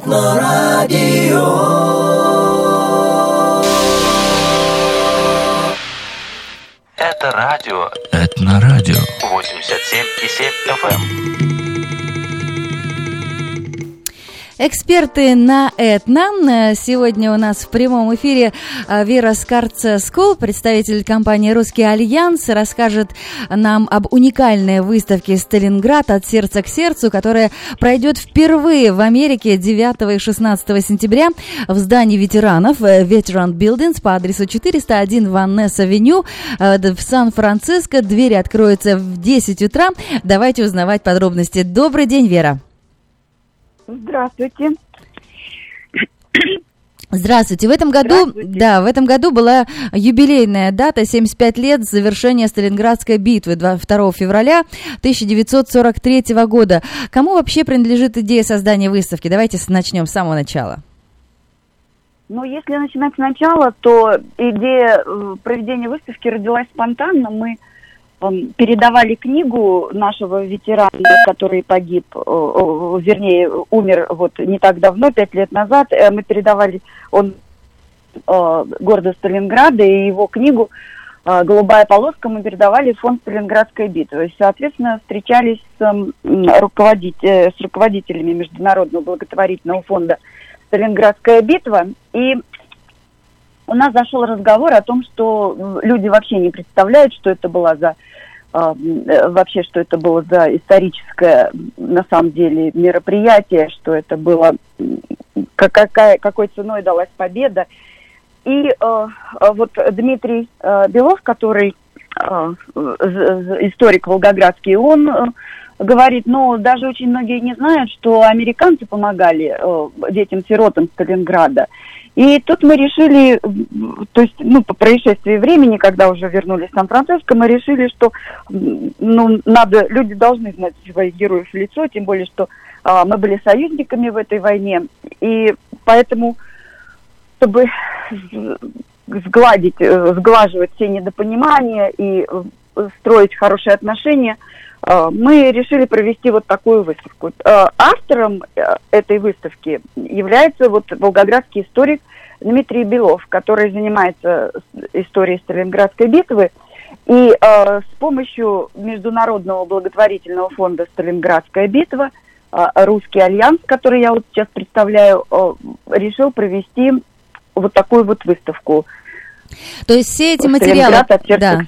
Этнорадио. Это радио Этнорадио. 87,7 FM. Эксперты на Этно. Сегодня у нас в прямом эфире а, Вера Скорцескул, представитель компании «Русский Альянс», расскажет нам об уникальной выставке «Сталинград. От сердца к сердцу», которая пройдет впервые в Америке 9 и 16 сентября в здании ветеранов э, Veteran Buildings по адресу 401 Ваннес-Авеню э, в Сан-Франциско. Двери откроются в 10 утра. Давайте узнавать подробности. Добрый день, Вера. Здравствуйте. Здравствуйте. В этом году, да, в этом году была юбилейная дата 75 лет завершения Сталинградской битвы 2 февраля 1943 года. Кому вообще принадлежит идея создания выставки? Давайте начнем с самого начала. Ну, если начинать сначала, то идея э, проведения выставки родилась спонтанно. Мы передавали книгу нашего ветерана, который погиб, вернее, умер вот не так давно, пять лет назад. Э, мы передавали, он города Сталинграда, и его книгу э, «Голубая полоска» мы передавали в фонд Сталинградской битвы. Соответственно, встречались с, руководитель, э, с руководителями Международного благотворительного фонда «Сталинградская битва». И у нас зашел разговор о том, что люди вообще не представляют, что это была за а, э, вообще, что это было за историческое, на самом деле, мероприятие, что это было, какая, какой ценой далась победа. И э, вот Дмитрий э, Белов, который э, историк волгоградский, он говорит, ну, даже очень многие не знают, что американцы помогали э, детям-сиротам Сталинграда. И тут мы решили, то есть, ну, по происшествии времени, когда уже вернулись в Сан-Франциско, мы решили, что, ну, надо, люди должны знать своих героев в лицо, тем более, что а, мы были союзниками в этой войне, и поэтому, чтобы сгладить, э, сглаживать все недопонимания и э, строить хорошие отношения – Э, мы решили провести вот такую выставку. Э, автором э, этой выставки является вот волгоградский историк Дмитрий Белов, который занимается историей Сталинградской битвы. И с помощью Международного благотворительного фонда «Сталинградская битва» Русский альянс, который я вот сейчас представляю, решил провести вот такую вот выставку – то есть все эти материалы, да,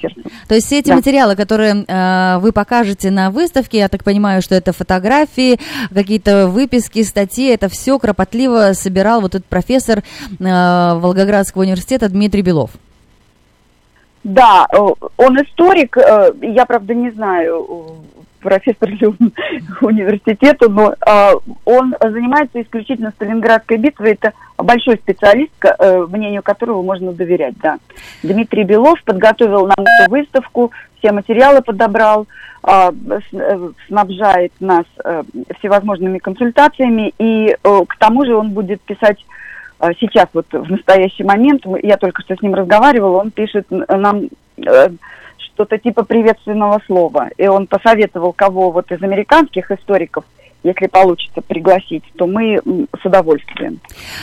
то есть все эти да. материалы, которые э, вы покажете на выставке, я так понимаю, что это фотографии, какие-то выписки, статьи, это все кропотливо собирал вот этот профессор э, Волгоградского университета Дмитрий Белов. Да, э, он историк, э, я правда не знаю, профессор ли он университета, но а, он занимается исключительно Сталинградской битвой. Это большой специалист, э, мнению которого можно доверять, да. Дмитрий Белов подготовил нам эту выставку, все материалы подобрал, а, э, снабжает нас э, всевозможными консультациями, и к тому же он будет писать сейчас, вот в настоящий момент, я только что с ним разговаривала, он пишет нам что-то типа приветственного слова. И он посоветовал кого вот из американских историков, если получится пригласить, то мы с удовольствием.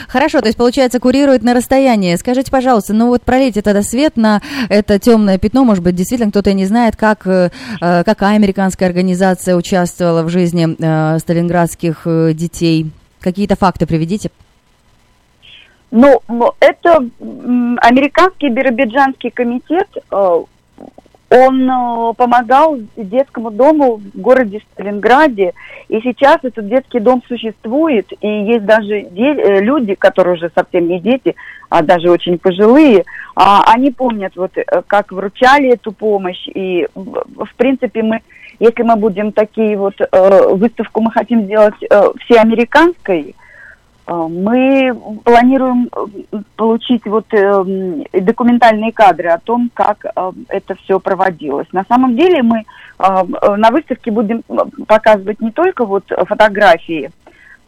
Хорошо, то есть, получается, курирует на расстоянии. Скажите, пожалуйста, ну вот пролейте тогда свет на это темное пятно, может быть, действительно кто-то не знает, как, э, какая американская организация участвовала в жизни э, сталинградских э, детей. Какие-то факты приведите. Ну, это американский биробиджанский комитет он э, помогал детскому дому в городе Сталинграде, и сейчас этот детский дом существует, и есть даже де- э, люди, которые уже совсем не дети, а даже очень пожилые, а они помнят, вот, э, как вручали эту помощь, и, в принципе, мы, если мы будем такие вот, выставку мы хотим сделать всеамериканской, а, мы планируем э, получить вот э, документальные кадры о том, как э, это все проводилось. На самом деле мы на выставке будем показывать не только вот фотографии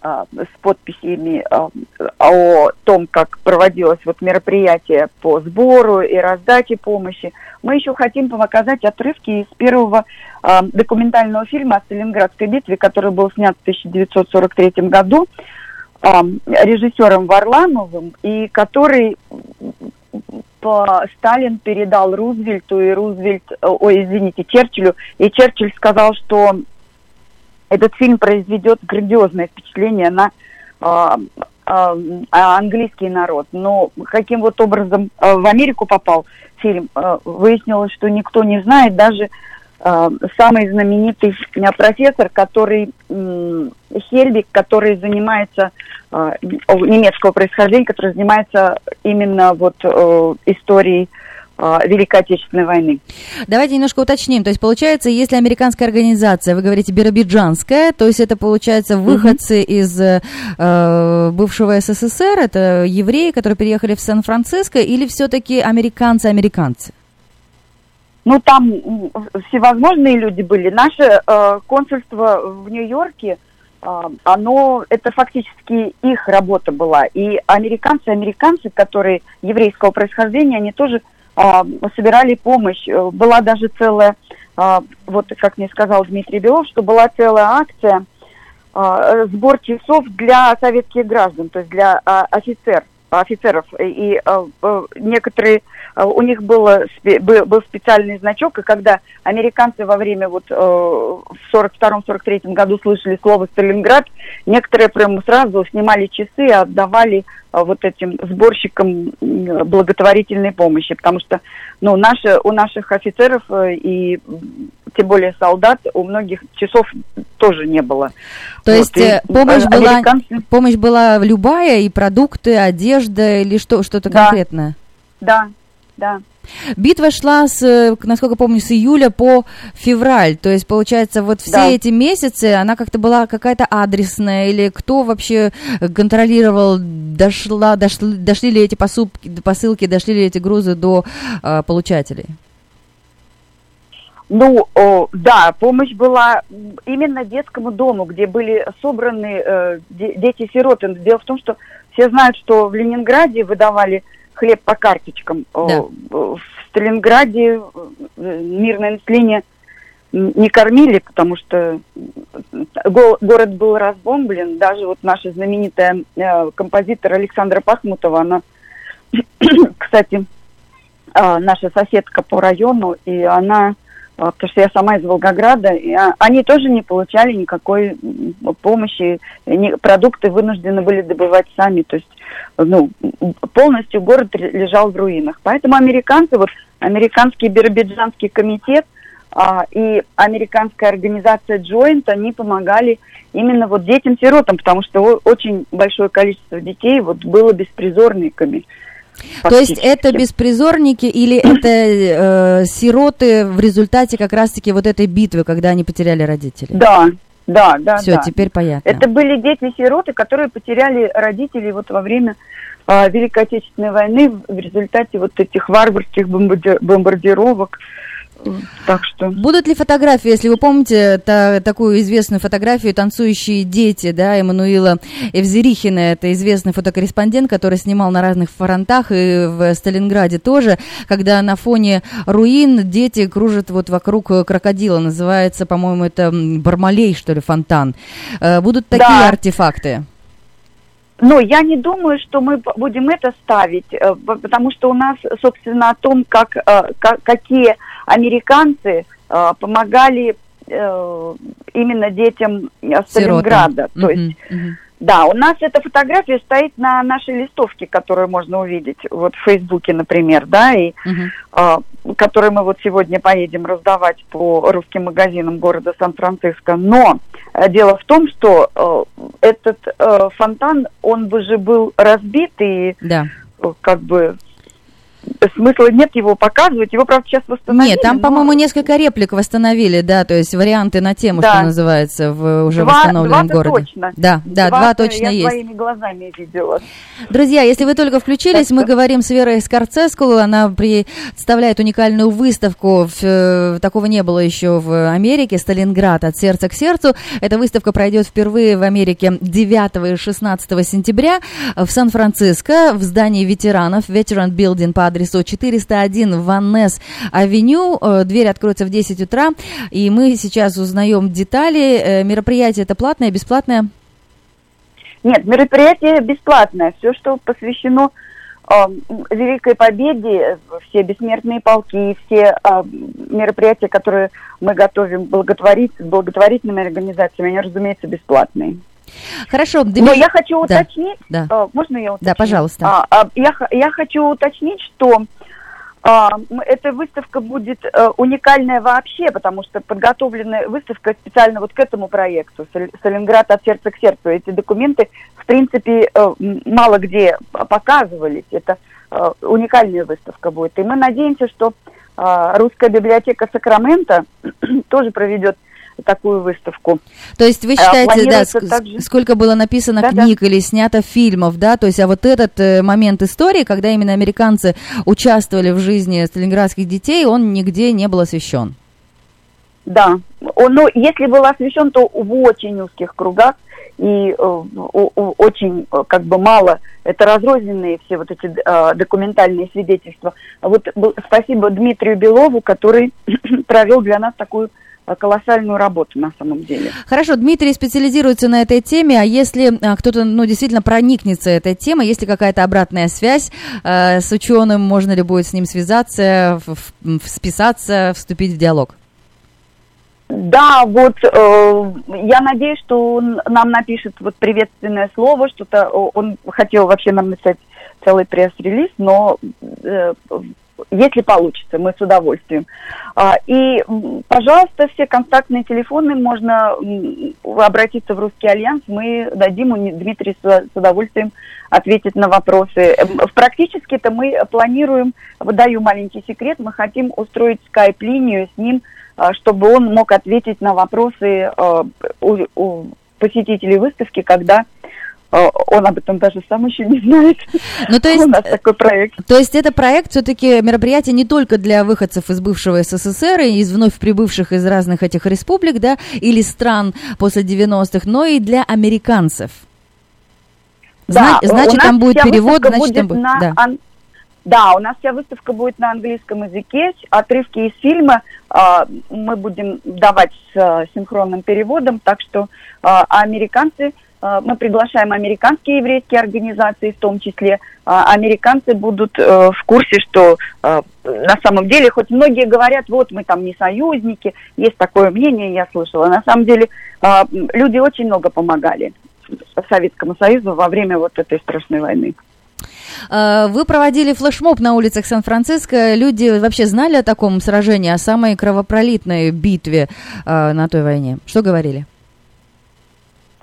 с подписями о том, как проводилось вот мероприятие по сбору и раздаче помощи. Мы еще хотим показать отрывки из первого документального фильма о Сталинградской битве, который был снят в 1943 году. Режиссером Варламовым, и который по- Сталин передал Рузвельту, и Рузвельт, э, ой, извините, Черчиллю, и Черчилль сказал, что этот фильм произведет грандиозное впечатление на а, а, а, английский народ. Но каким вот образом а, в Америку попал фильм, а, выяснилось, что никто не знает, даже самый знаменитый профессор, который Хельбик, который занимается а, немецкого происхождения, который занимается именно вот э, историей Великой Отечественной войны. Давайте немножко уточним. То есть, получается, если американская организация, вы говорите, биробиджанская, то есть это, получается, выходцы из э, бывшего СССР, это евреи, которые переехали в Сан-Франциско, или все-таки американцы-американцы? Ну, там всевозможные люди были. Наше э, консульство в Нью-Йорке, э, оно, это фактически их работа была. И американцы, американцы, которые еврейского происхождения, они тоже э, собирали помощь. Э, Была даже целая, э, вот как мне сказал Дмитрий Белов, что была целая акция э, сбор часов для советских граждан, то есть для э, офицер, офицеров. И э, э, некоторые э, у них было, был специальный значок, и когда американцы во время вот в 42-43 году слышали слово Сталинград, некоторые прямо сразу снимали часы и отдавали вот этим сборщикам благотворительной помощи, потому что ну, наши, у наших офицеров э, и тем более солдат у многих часов тоже не было. То Вот, есть и, э, помощь э, была, американцы- помощь была любая, и продукты, одежда, или что, что-то Да. конкретное? Да, да. Битва шла, с, э, насколько помню, с июля по февраль. То есть, получается, вот все Да. эти месяцы она как-то была какая-то адресная, или кто вообще контролировал, дошла, дошли, дошли ли эти посылки, посылки, дошли ли эти грузы до э, получателей? Ну, о, да, помощь была именно детскому дому, где были собраны э, де- дети-сироты. Дело в том, что все знают, что в Ленинграде выдавали хлеб по карточкам. О, Да. э, В Сталинграде э, мирное население не кормили, потому что го- город был разбомблен. Даже вот наша знаменитая э, композитор Александра Пахмутова, она, кстати, а, наша соседка по району, и она, потому что я сама из Волгограда, и а, они тоже не получали никакой помощи, ни- продукты вынуждены были добывать сами, то есть, ну, полностью город лежал в руинах. Поэтому американцы, вот американский биробиджанский комитет а, и американская организация Joint, они помогали именно вот детям-сиротам, потому что очень большое количество детей вот было беспризорниками. То есть фактически. это беспризорники или это э, сироты в результате как раз-таки вот этой битвы, когда они потеряли родителей? Да, да, да. Все, да. теперь понятно. Это были дети-сироты, которые потеряли родителей вот во время а, Великой Отечественной войны в результате вот этих варварских бомбарди- бомбардировок. Так что... Будут ли фотографии, если вы помните та- такую известную фотографию «Танцующие дети», да, Эммануила Евзерихина, это известный фотокорреспондент, который снимал на разных фронтах и в Сталинграде тоже, когда на фоне руин дети кружат вот вокруг крокодила, называется, по-моему, это Бармалей, что ли, фонтан. Э, Будут такие Да. артефакты? Но я не думаю, что мы будем это ставить, э, потому что у нас, собственно, о том, как, э, ка- какие американцы э, помогали э, именно детям э, Сталинграда. То есть Мгм, мгм. Да, у нас эта фотография стоит на нашей листовке, которую можно увидеть вот в Фейсбуке, например, да, и Мгм. а, которую мы вот сегодня поедем раздавать по русским магазинам города Сан-Франциско. Но э, дело в том, что э, этот э, фонтан, он бы же был разбит и Да. э, как бы смысла нет его показывать. Его, правда, сейчас восстановили. Нет, там, но по-моему, несколько реплик восстановили, да, то есть варианты на тему, Да. что называется, в уже два, восстановленном два-то городе. точно. Да, да, два, Два-то точно я есть. своими глазами видела. Друзья, если вы только включились, Так мы что- говорим с Верой Скорцеску. Она представляет уникальную выставку. В- э, такого не было еще в Америке. Сталинград от сердца к сердцу. Эта выставка пройдет впервые в Америке 9 и 16 сентября в Сан-Франциско в здании ветеранов Veteran Building по адресу 401 Ваннес Авеню. Э, Дверь откроется в 10 утра. И мы сейчас узнаем детали. Э, Мероприятие это платное, бесплатное? Нет, мероприятие бесплатное. Все, что посвящено э, Великой Победе, все бессмертные полки, все э, мероприятия, которые мы готовим благотворить, с благотворительными организациями, они, разумеется, бесплатные. Хорошо, Дмитрий... Но я хочу уточнить, да, да. Э, можно я уточню? Да, пожалуйста. А, а, я, я хочу уточнить, что а, эта выставка будет а, уникальная вообще, потому что подготовленная выставка специально вот к этому проекту «Сталинград от сердца к сердцу». Эти документы, в принципе, а, мало где показывались. Это уникальная выставка будет. И мы надеемся, что Русская библиотека Сакрамента тоже проведет такую выставку. То есть вы считаете, да, также... сколько было написано да, книг да. или снято фильмов, да, то есть а вот этот э, момент истории, когда именно американцы участвовали в жизни сталинградских детей, он нигде не был освещен? Да, он, ну, если был освещен, то в очень узких кругах и э, очень э, как бы мало. Это разрозненные все вот эти э, документальные свидетельства. Вот спасибо Дмитрию Белову, который провел для нас такую колоссальную работу на самом деле. Хорошо, Дмитрий специализируется на этой теме, а если а, кто-то, ну, действительно проникнется этой темой, есть ли какая-то обратная связь э, с ученым, можно ли будет с ним связаться, в, в, списаться, вступить в диалог? Да, вот э, я надеюсь, что он нам напишет вот приветственное слово, что-то он хотел вообще нам написать целый пресс-релиз, но э, если получится, мы с удовольствием. А, и, пожалуйста, все контактные телефоны можно обратиться в Русский Альянс, мы дадим, Дмитрий с удовольствием ответить на вопросы. Эм, практически это мы планируем, выдаю маленький секрет, мы хотим устроить скайп-линию с ним, а, чтобы он мог ответить на вопросы а, посетителей выставки, когда он об этом даже сам еще не знает. Ну, то есть, У нас такой проект. То есть это проект все-таки мероприятие не только для выходцев из бывшего СССР и из вновь прибывших из разных этих республик, да, или стран после 90-х, но и для американцев. Да, Зна- значит, там будет перевод, значит, там будет... На да. Ан... да, у нас вся выставка будет на английском языке. Отрывки из фильма э, мы будем давать с э, синхронным переводом, так что э, американцы Э, мы приглашаем американские еврейские организации, в том числе а, американцы будут э, в курсе, что э, на самом деле, хоть многие говорят, вот мы там не союзники, есть такое мнение, я слышала, на самом деле люди очень много помогали Советскому Союзу во время вот этой страшной войны. Вы проводили флешмоб на улицах Сан-Франциско. Люди вообще знали о таком сражении, о самой кровопролитной битве на той войне? Что говорили?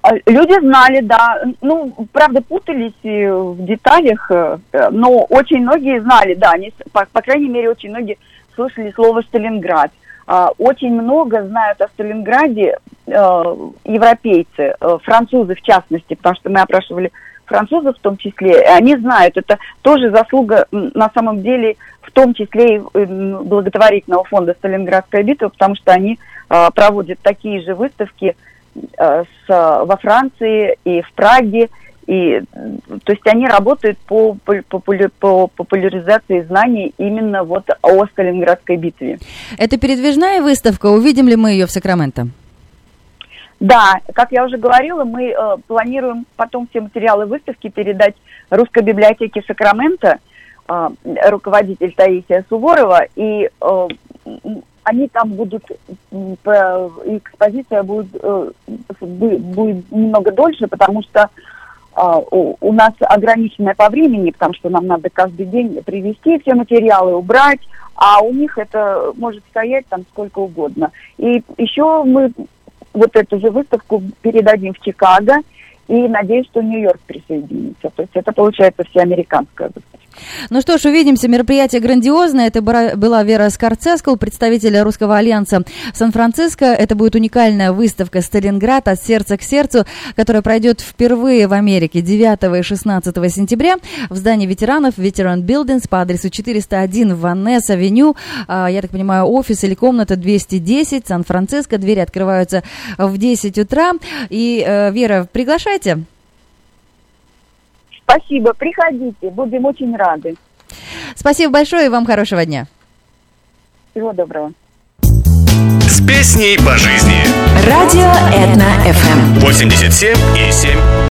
А, люди знали, да. Ну, правда, путались в деталях, э, но очень многие знали, да. Они, по, по крайней мере, очень многие слышали слово «Сталинград». А, очень много знают о Сталинграде э, европейцы, э, французы в частности, потому что мы опрашивали французов в том числе, они знают, это тоже заслуга на самом деле в том числе и благотворительного фонда «Сталинградская битва», потому что они проводят такие же выставки – с, во Франции и в Праге. И, то есть они работают по, по, по популяризации знаний именно вот о Сталинградской битве. Это передвижная выставка. Увидим ли мы ее в Сакраменто? Да, как я уже говорила, мы э, планируем потом все материалы выставки передать Русской библиотеке Сакрамента, э, руководитель Таисия Суворова, и э, они там будут, экспозиция будет, э, будет немного дольше, потому что а, у нас ограниченная по времени, потому что нам надо каждый день привезти все материалы, убрать, а у них это может стоять там сколько угодно. И еще мы вот эту же выставку передадим в Чикаго, и надеюсь, что Нью-Йорк присоединится. То есть это получается всеамериканская выставка. Ну что ж, увидимся. Мероприятие грандиозное. Это была Вера Скорцескул, представитель Русского альянса Сан-Франциско. Это будет уникальная выставка «Сталинград. От сердца к сердцу», которая пройдет впервые в Америке 9 и 16 сентября в здании ветеранов Ветеран Buildings по адресу 401 Ванесс Авеню. Я так понимаю, офис или комната 210, Сан-Франциско. Двери открываются в 10 утра. И, э, Вера, приглашайте. Спасибо, приходите, будем очень рады. Спасибо большое и вам хорошего дня. Всего доброго. С песней по жизни. Радио Этна FM. 87 и 7